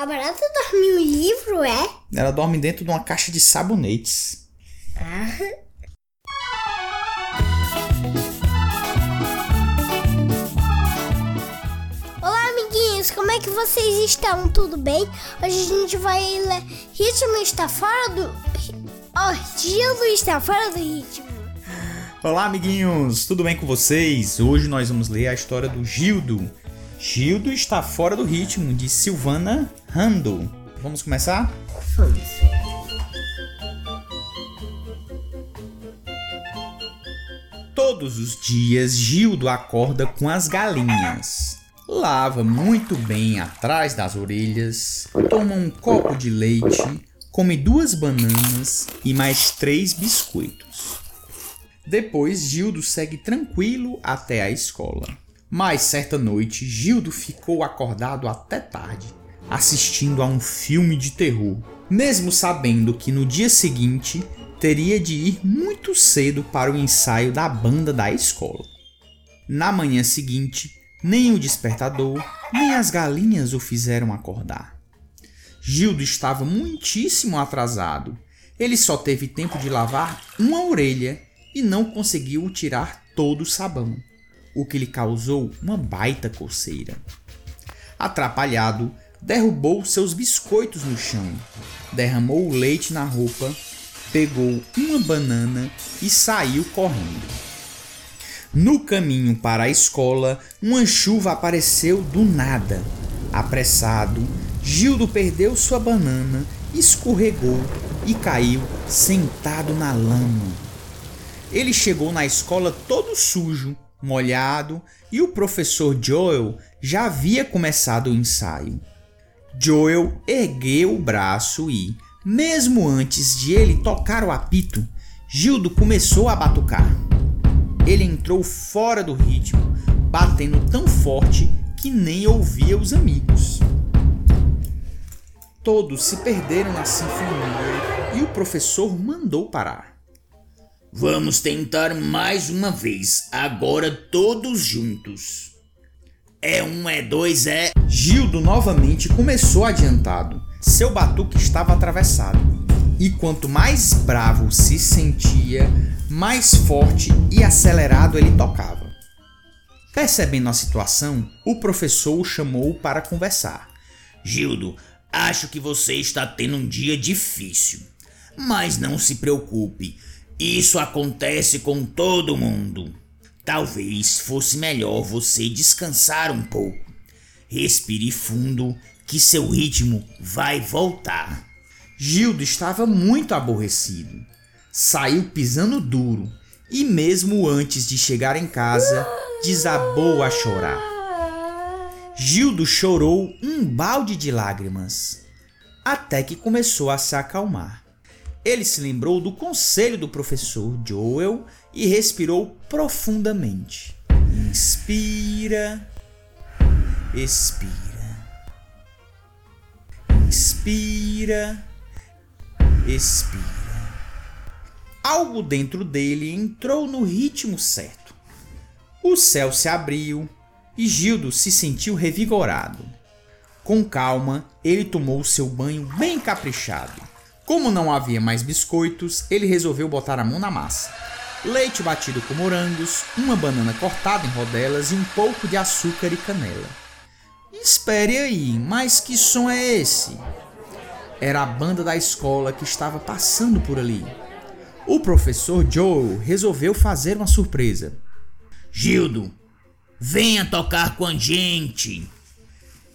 A barata dorme em um livro, é? Ela dorme dentro de uma caixa de sabonetes. Ah. Olá, amiguinhos, como é que vocês estão? Tudo bem? Hoje a gente vai ler Ritmo está fora do. Oh, Gildo está fora do ritmo. Olá, amiguinhos, tudo bem com vocês? Hoje nós vamos ler a história do Gildo. Gildo está fora do ritmo, de Silvana Rando. Vamos começar? Vamos. Todos os dias Gildo acorda com as galinhas. Lava muito bem atrás das orelhas, toma um copo de leite, come duas bananas e mais três biscoitos. Depois Gildo segue tranquilo até a escola. Mas certa noite Gildo ficou acordado até tarde, assistindo a um filme de terror, mesmo sabendo que no dia seguinte teria de ir muito cedo para o ensaio da banda da escola. Na manhã seguinte, nem o despertador, nem as galinhas o fizeram acordar. Gildo estava muitíssimo atrasado. Ele só teve tempo de lavar uma orelha e não conseguiu tirar todo o sabão, o que lhe causou uma baita coceira. Atrapalhado, derrubou seus biscoitos no chão, derramou o leite na roupa, pegou uma banana e saiu correndo. No caminho para a escola, uma chuva apareceu do nada. Apressado, Gildo perdeu sua banana, escorregou e caiu sentado na lama. Ele chegou na escola todo sujo, molhado, e o professor Joel já havia começado o ensaio. Joel ergueu o braço e, mesmo antes de ele tocar o apito, Gildo começou a batucar. Ele entrou fora do ritmo, batendo tão forte que nem ouvia os amigos. Todos se perderam na sinfonia e o professor mandou parar. Vamos tentar mais uma vez, agora todos juntos. É um, é dois, é. Gildo novamente começou adiantado. Seu batuque estava atravessado. E quanto mais bravo se sentia, mais forte e acelerado ele tocava. Percebendo a situação, o professor o chamou para conversar. Gildo, acho que você está tendo um dia difícil. Mas não se preocupe, isso acontece com todo mundo. Talvez fosse melhor você descansar um pouco. Respire fundo, que seu ritmo vai voltar. Gildo estava muito aborrecido. Saiu pisando duro e, mesmo antes de chegar em casa, desabou a chorar. Gildo chorou um balde de lágrimas, até que começou a se acalmar. Ele se lembrou do conselho do professor Joel e respirou profundamente. Inspira, expira. Inspira, expira. Algo dentro dele entrou no ritmo certo. O céu se abriu e Gildo se sentiu revigorado. Com calma, ele tomou seu banho bem caprichado. Como não havia mais biscoitos, ele resolveu botar a mão na massa. Leite batido com morangos, uma banana cortada em rodelas e um pouco de açúcar e canela. Espere aí, mas que som é esse? Era a banda da escola que estava passando por ali. O professor Joe resolveu fazer uma surpresa. Gildo, venha tocar com a gente.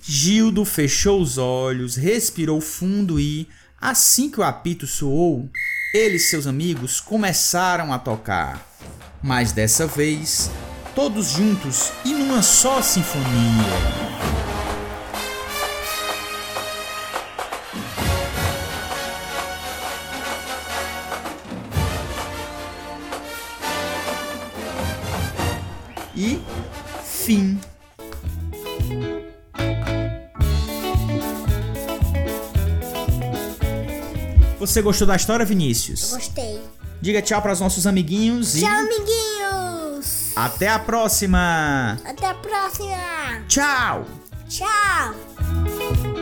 Gildo fechou os olhos, respirou fundo e, assim que o apito soou, ele e seus amigos começaram a tocar. Mas dessa vez, todos juntos e numa só sinfonia. E fim. Você gostou da história, Vinícius? Gostei. Diga tchau para os nossos amiguinhos e Tchau, amiguinhos. até a próxima. Até a próxima. Tchau. Tchau.